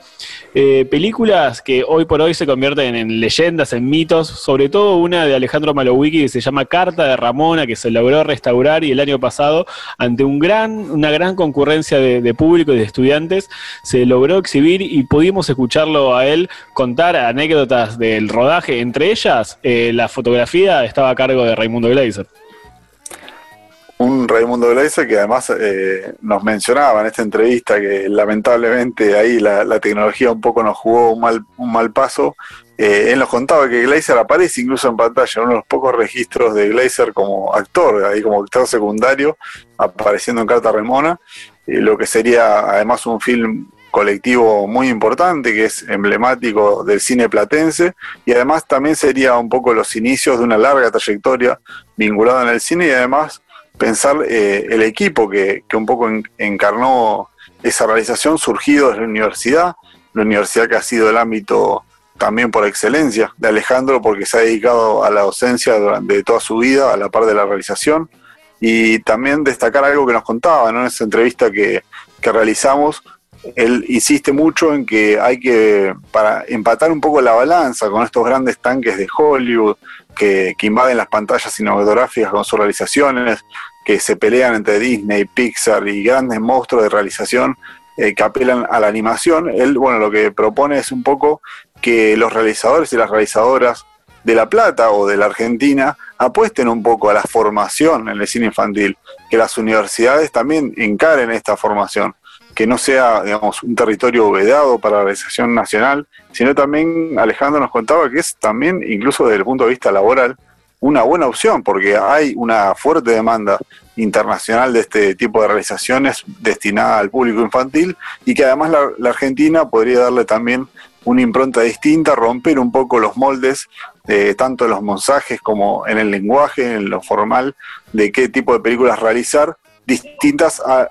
Eh, películas que hoy por hoy se convierten en leyendas, en mitos, sobre todo una de Alejandro Malowiki que se llama Carta de Ramona, que se logró restaurar y el año pasado ante un gran, gran concurrencia de, público y de estudiantes, se logró exhibir y pudimos escucharlo a él contar anécdotas del rodaje. Entre ellas, eh, la fotografía estaba a cargo de Raimundo Gleiser. Un Raimundo Gleiser que además eh, nos mencionaba en esta entrevista que lamentablemente ahí la, la tecnología un poco nos jugó un mal, un mal paso. Eh, él nos contaba que Gleiser aparece incluso en pantalla, uno de los pocos registros de Gleiser como actor, ahí como actor secundario, apareciendo en Carta Remona, eh, lo que sería además un film colectivo muy importante que es emblemático del cine platense y además también sería un poco los inicios de una larga trayectoria vinculada en el cine y además pensar eh, el equipo que, que un poco en, encarnó esa realización surgido de la universidad, la universidad que ha sido el ámbito también por excelencia de Alejandro porque se ha dedicado a la docencia durante toda su vida a la par de la realización y también destacar algo que nos contaba ¿no? en esa entrevista que, que realizamos él insiste mucho en que hay que, para empatar un poco la balanza con estos grandes tanques de Hollywood que, que, invaden las pantallas cinematográficas con sus realizaciones, que se pelean entre Disney, Pixar y grandes monstruos de realización eh, que apelan a la animación, él, bueno, lo que propone es un poco que los realizadores y las realizadoras de La Plata o de la Argentina apuesten un poco a la formación en el cine infantil, que las universidades también encaren esta formación que no sea, digamos, un territorio vedado para la realización nacional, sino también Alejandro nos contaba que es también, incluso desde el punto de vista laboral, una buena opción, porque hay una fuerte demanda internacional de este tipo de realizaciones destinada al público infantil y que además la, la Argentina podría darle también una impronta distinta, romper un poco los moldes, eh, tanto en los mensajes como en el lenguaje, en lo formal, de qué tipo de películas realizar, distintas a,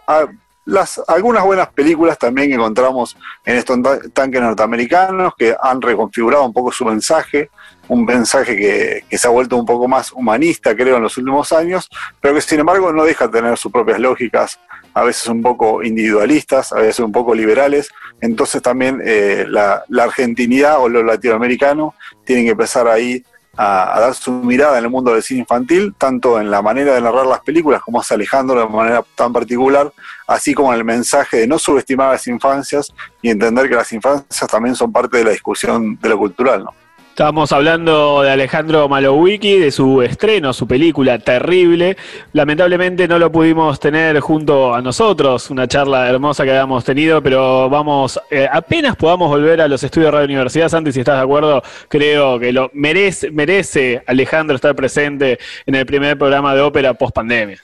las, algunas buenas películas también que encontramos en estos tanques norteamericanos que han reconfigurado un poco su mensaje, un mensaje que, que, se ha vuelto un poco más humanista, creo, en los últimos años, pero que sin embargo no deja de tener sus propias lógicas, a veces un poco individualistas, a veces un poco liberales. Entonces también eh, la, la argentinidad o lo latinoamericano tienen que empezar ahí a, a, dar su mirada en el mundo del cine infantil, tanto en la manera de narrar las películas, como hace Alejandro de manera tan particular, así como en el mensaje de no subestimar a las infancias y entender que las infancias también son parte de la discusión de lo cultural, ¿no? Estábamos hablando de Alejandro Malowicki, de su estreno, su película Terrible. Lamentablemente no lo pudimos tener junto a nosotros, una charla hermosa que habíamos tenido, pero vamos, eh, apenas podamos volver a los estudios de Radio Universidad, Santi, si estás de acuerdo, creo que lo merece, merece Alejandro estar presente en el primer programa de ópera post pandemia.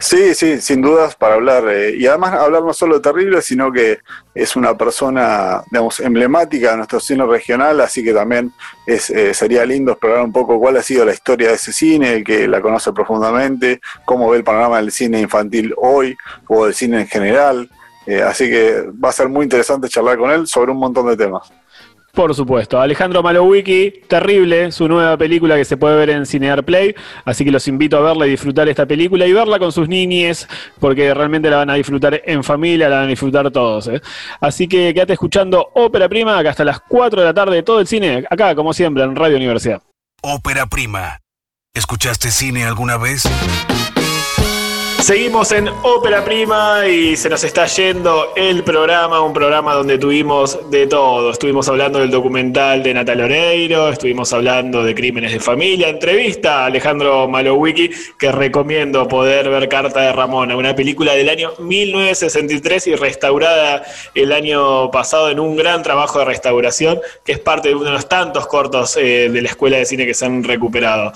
Sí, sí, sin dudas para hablar. Eh, y además hablar no solo de Terrible, sino que es una persona, digamos, emblemática de nuestro cine regional, así que también es, eh, sería lindo explorar un poco cuál ha sido la historia de ese cine, que la conoce profundamente, cómo ve el panorama del cine infantil hoy o del cine en general. Eh, así que va a ser muy interesante charlar con él sobre un montón de temas. Por supuesto, Alejandro Malowicki, terrible, su nueva película que se puede ver en Cinear Play, así que los invito a verla y disfrutar esta película y verla con sus niñes, porque realmente la van a disfrutar en familia, la van a disfrutar todos. ¿eh? Así que quédate escuchando Ópera Prima, acá hasta las 4 de la tarde, todo el cine, acá como siempre en Radio Universidad. Ópera Prima. ¿Escuchaste cine alguna vez? Seguimos en Ópera Prima y se nos está yendo el programa, un programa donde tuvimos de todo. Estuvimos hablando del documental de Natalia Oreiro, estuvimos hablando de crímenes de familia, entrevista a Alejandro Malowicki, que recomiendo poder ver Carta de Ramona, una película del año 1963 y restaurada el año pasado en un gran trabajo de restauración, que es parte de uno de los tantos cortos eh, de la Escuela de Cine que se han recuperado.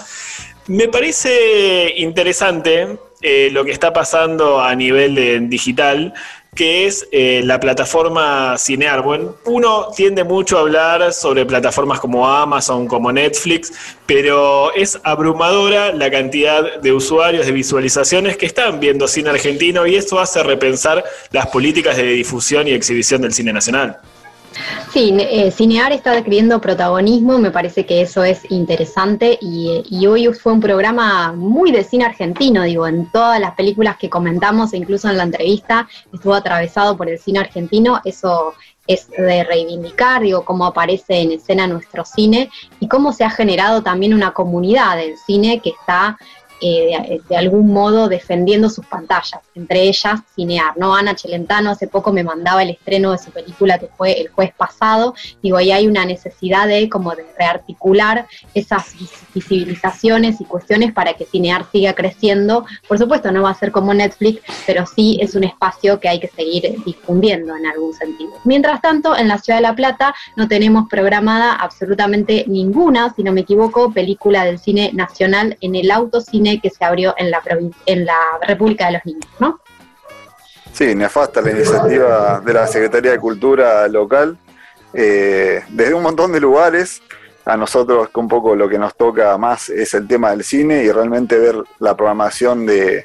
Me parece interesante eh, lo que está pasando a nivel de- digital, que es eh, la plataforma Cinear. Bueno, uno tiende mucho a hablar sobre plataformas como Amazon, como Netflix, pero es abrumadora la cantidad de usuarios, de visualizaciones que están viendo cine argentino y eso hace repensar las políticas de difusión y exhibición del cine nacional. Sí, eh, Cinear está adquiriendo protagonismo, me parece que eso es interesante y, y hoy fue un programa muy de cine argentino, digo, en todas las películas que comentamos, e incluso en la entrevista, estuvo atravesado por el cine argentino, eso es de reivindicar, digo, cómo aparece en escena nuestro cine y cómo se ha generado también una comunidad del cine que está eh, de, de algún modo defendiendo sus pantallas, entre ellas Cinear, ¿no? Ana Chelentano hace poco me mandaba el estreno de su película que fue el jueves pasado, digo, ahí hay una necesidad de como de rearticular esas vis- visibilizaciones y cuestiones para que Cinear siga creciendo, por supuesto no va a ser como Netflix, pero sí es un espacio que hay que seguir difundiendo en algún sentido. Mientras tanto, en la Ciudad de La Plata no tenemos programada absolutamente ninguna, si no me equivoco, película del cine nacional en el autocine que se abrió en la, en la República de los Niños, ¿no? Sí, nefasta la iniciativa de la Secretaría de Cultura local. eh, desde un montón de lugares, a nosotros un poco lo que nos toca más es el tema del cine y realmente ver la programación de,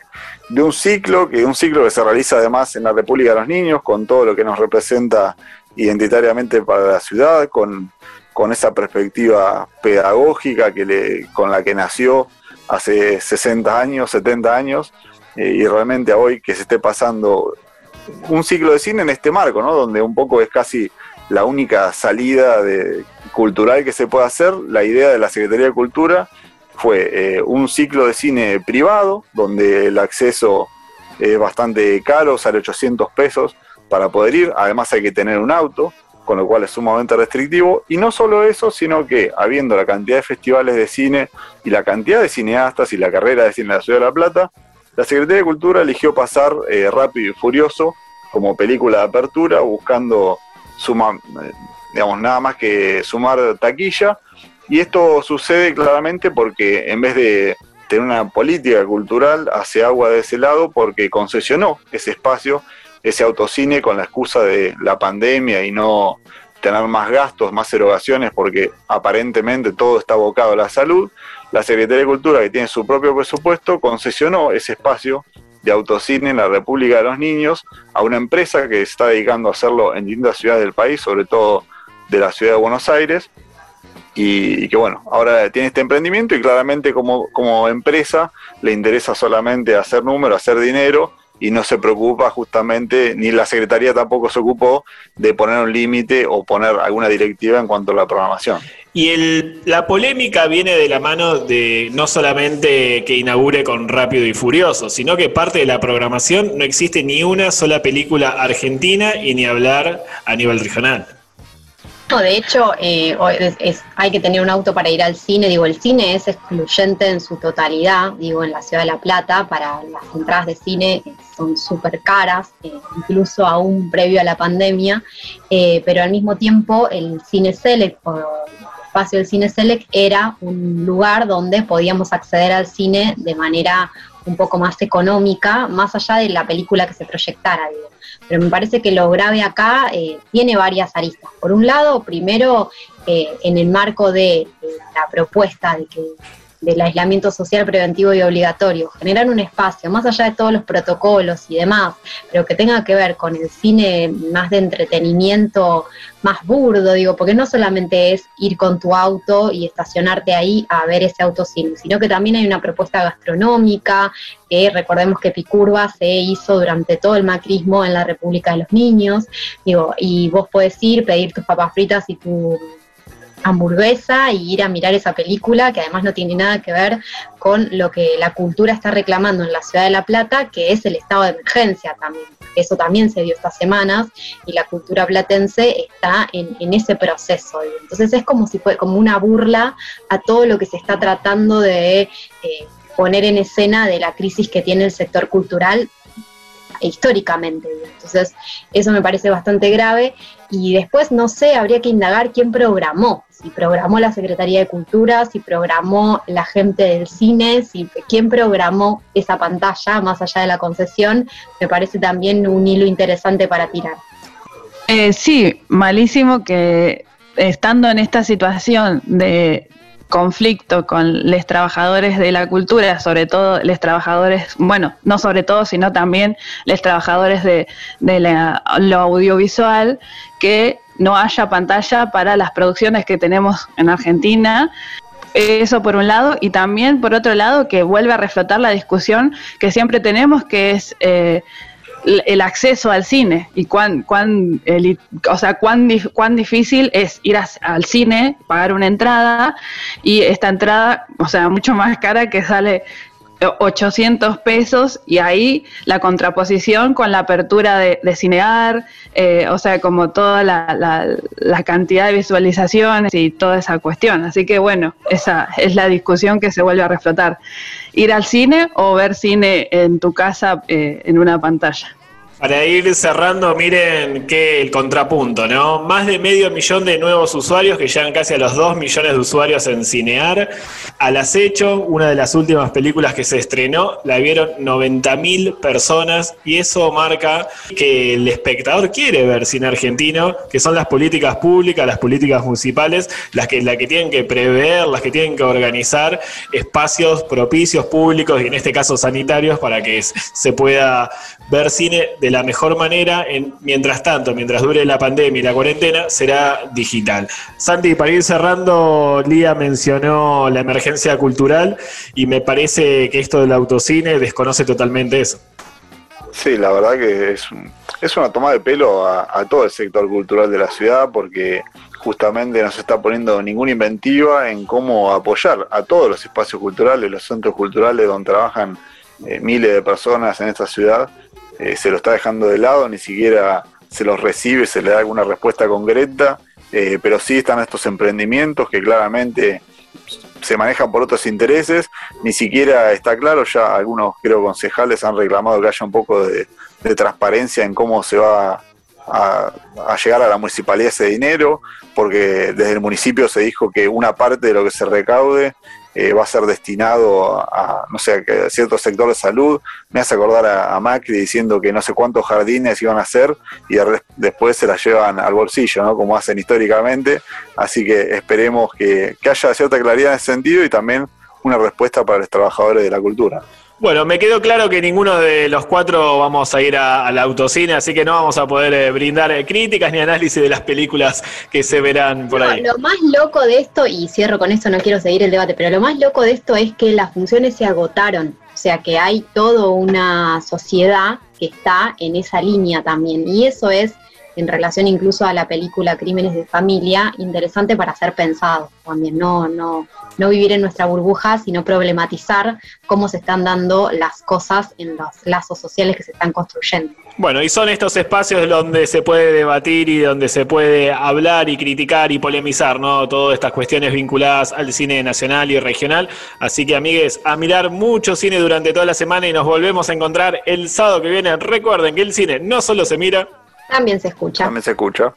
de un ciclo, que un ciclo que se realiza además en la República de los Niños, con todo lo que nos representa identitariamente para la ciudad, con, con esa perspectiva pedagógica que le, con la que nació hace 60 años, 70 años, eh, y realmente a hoy que se esté pasando un ciclo de cine en este marco, ¿no? Donde un poco es casi la única salida de, cultural que se puede hacer. La idea de la Secretaría de Cultura fue eh, un ciclo de cine privado, donde el acceso es bastante caro, sale 800 pesos para poder ir. Además hay que tener un auto, con lo cual es sumamente restrictivo. Y no solo eso, sino que habiendo la cantidad de festivales de cine y la cantidad de cineastas y la carrera de cine en la Ciudad de La Plata, la Secretaría de Cultura eligió pasar eh, Rápido y Furioso como película de apertura, buscando suma, digamos, nada más que sumar taquilla. Y esto sucede claramente porque en vez de tener una política cultural, hace agua de ese lado porque concesionó ese espacio, ese autocine con la excusa de la pandemia y no tener más gastos, más erogaciones, porque aparentemente todo está abocado a la salud. La Secretaría de Cultura, que tiene su propio presupuesto, concesionó ese espacio de autocine en la República de los Niños a una empresa que está dedicando a hacerlo en distintas ciudades del país, sobre todo de la ciudad de Buenos Aires, y, y que bueno, ahora tiene este emprendimiento y claramente como, como empresa le interesa solamente hacer número, hacer dinero y no se preocupa justamente, ni la Secretaría tampoco se ocupó de poner un límite o poner alguna directiva en cuanto a la programación. Y el, la polémica viene de la mano de no solamente que inaugure con Rápido y Furioso, sino que parte de la programación no existe ni una sola película argentina y ni hablar a nivel regional. No, de hecho, eh, hay que tener un auto para ir al cine. Digo, el cine es excluyente en su totalidad, digo, en la ciudad de La Plata. Para las entradas de cine eh, son súper caras, eh, incluso aún previo a la pandemia. Pero al mismo tiempo, el Cine Select, o el espacio del Cine Select, era un lugar donde podíamos acceder al cine de manera un poco más económica, más allá de la película que se proyectara, digo. Pero me parece que lo grave acá eh, tiene varias aristas. Por un lado, primero, eh, en el marco de, eh, la propuesta de que del aislamiento social preventivo y obligatorio, generar un espacio, más allá de todos los protocolos y demás, pero que tenga que ver con el cine más de entretenimiento, más burdo, digo, porque no solamente es ir con tu auto y estacionarte ahí a ver ese autocine, sino que también hay una propuesta gastronómica, que recordemos que Picurva se hizo durante todo el macrismo en la República de los Niños, digo, y vos podés ir, pedir tus papas fritas y tu hamburguesa y ir a mirar esa película, que además no tiene nada que ver con lo que la cultura está reclamando en la ciudad de La Plata, que es el estado de emergencia también. Eso también se dio estas semanas y la cultura platense está en, en ese proceso. Entonces es como si fue como una burla a todo lo que se está tratando de eh, poner en escena de la crisis que tiene el sector cultural históricamente. Entonces, eso me parece bastante grave. Y después, no sé, habría que indagar quién programó. Si programó la Secretaría de Cultura, si programó la gente del cine, si quién programó esa pantalla, más allá de la concesión, me parece también un hilo interesante para tirar. Eh, sí, malísimo que estando en esta situación de conflicto con los trabajadores de la cultura, sobre todo los trabajadores, bueno, no sobre todo, sino también los trabajadores de, la- lo audiovisual, que no haya pantalla para las producciones que tenemos en Argentina. Eso por un lado, y también por otro lado que vuelve a reflotar la discusión que siempre tenemos, que es eh, el acceso al cine y cuán, cuán, eli- o sea, cuán, cuán difícil es ir a- al cine, pagar una entrada y esta entrada, o sea, mucho más cara que sale eh, 800 pesos y ahí la contraposición con la apertura de, de Cinear, eh, o sea, como toda la, la- la cantidad de visualizaciones y toda esa cuestión. Así que bueno, esa es la discusión que se vuelve a reflotar. Ir al cine o ver cine en tu casa eh, en una pantalla. Para ir cerrando, miren que el contrapunto, ¿no? Más de medio millón de nuevos usuarios que llegan casi a los 2 millones de usuarios en Cinear. Al acecho, una de las últimas películas que se estrenó, la vieron 90.000 personas y eso marca que el espectador quiere ver cine argentino, que son las políticas públicas, las políticas municipales, las que, las que tienen que prever, las que tienen que organizar espacios propicios públicos y en este caso sanitarios para que se pueda ver cine de la mejor manera. En, mientras tanto, mientras dure la pandemia y la cuarentena, será digital. Santi, para ir cerrando, Lía mencionó la emergencia cultural y me parece que esto del autocine desconoce totalmente eso. Sí, la verdad que es, es una toma de pelo a, a todo el sector cultural de la ciudad porque justamente no se está poniendo ninguna inventiva en cómo apoyar a todos los espacios culturales, los centros culturales donde trabajan eh, miles de personas en esta ciudad. Eh, se lo está dejando de lado, ni siquiera se los recibe, se le da alguna respuesta concreta, eh, pero sí están estos emprendimientos que claramente se manejan por otros intereses, ni siquiera está claro, ya algunos creo concejales han reclamado que haya un poco de, de transparencia en cómo se va a, a llegar a la municipalidad ese dinero, porque desde el municipio se dijo que una parte de lo que se recaude eh, va a ser destinado a, no sé, a cierto sector de salud. Me hace acordar a, a Macri diciendo que no sé cuántos jardines iban a hacer y después se las llevan al bolsillo, ¿no? Como hacen históricamente. Así que esperemos que, que haya cierta claridad en ese sentido y también una respuesta para los trabajadores de la cultura. Bueno, me quedó claro que ninguno de los cuatro vamos a ir a- al autocine, así que no vamos a poder eh, brindar eh, críticas ni análisis de las películas que se verán por No, ahí. lo más loco de esto, y cierro con esto, no quiero seguir el debate, pero lo más loco de esto es que las funciones se agotaron. O sea que hay toda una sociedad que está en esa línea también. Y eso es, en relación incluso a la película Crímenes de Familia, interesante para ser pensado también. No, no, no vivir en nuestra burbuja, sino problematizar cómo se están dando las cosas en los lazos sociales que se están construyendo. Bueno, y son estos espacios donde se puede debatir y donde se puede hablar y criticar y polemizar, ¿no? Todas estas cuestiones vinculadas al cine nacional y regional. Así que, amigues, a mirar mucho cine durante toda la semana y nos volvemos a encontrar el sábado que viene. Recuerden que el cine no solo se mira, También se escucha. También se escucha.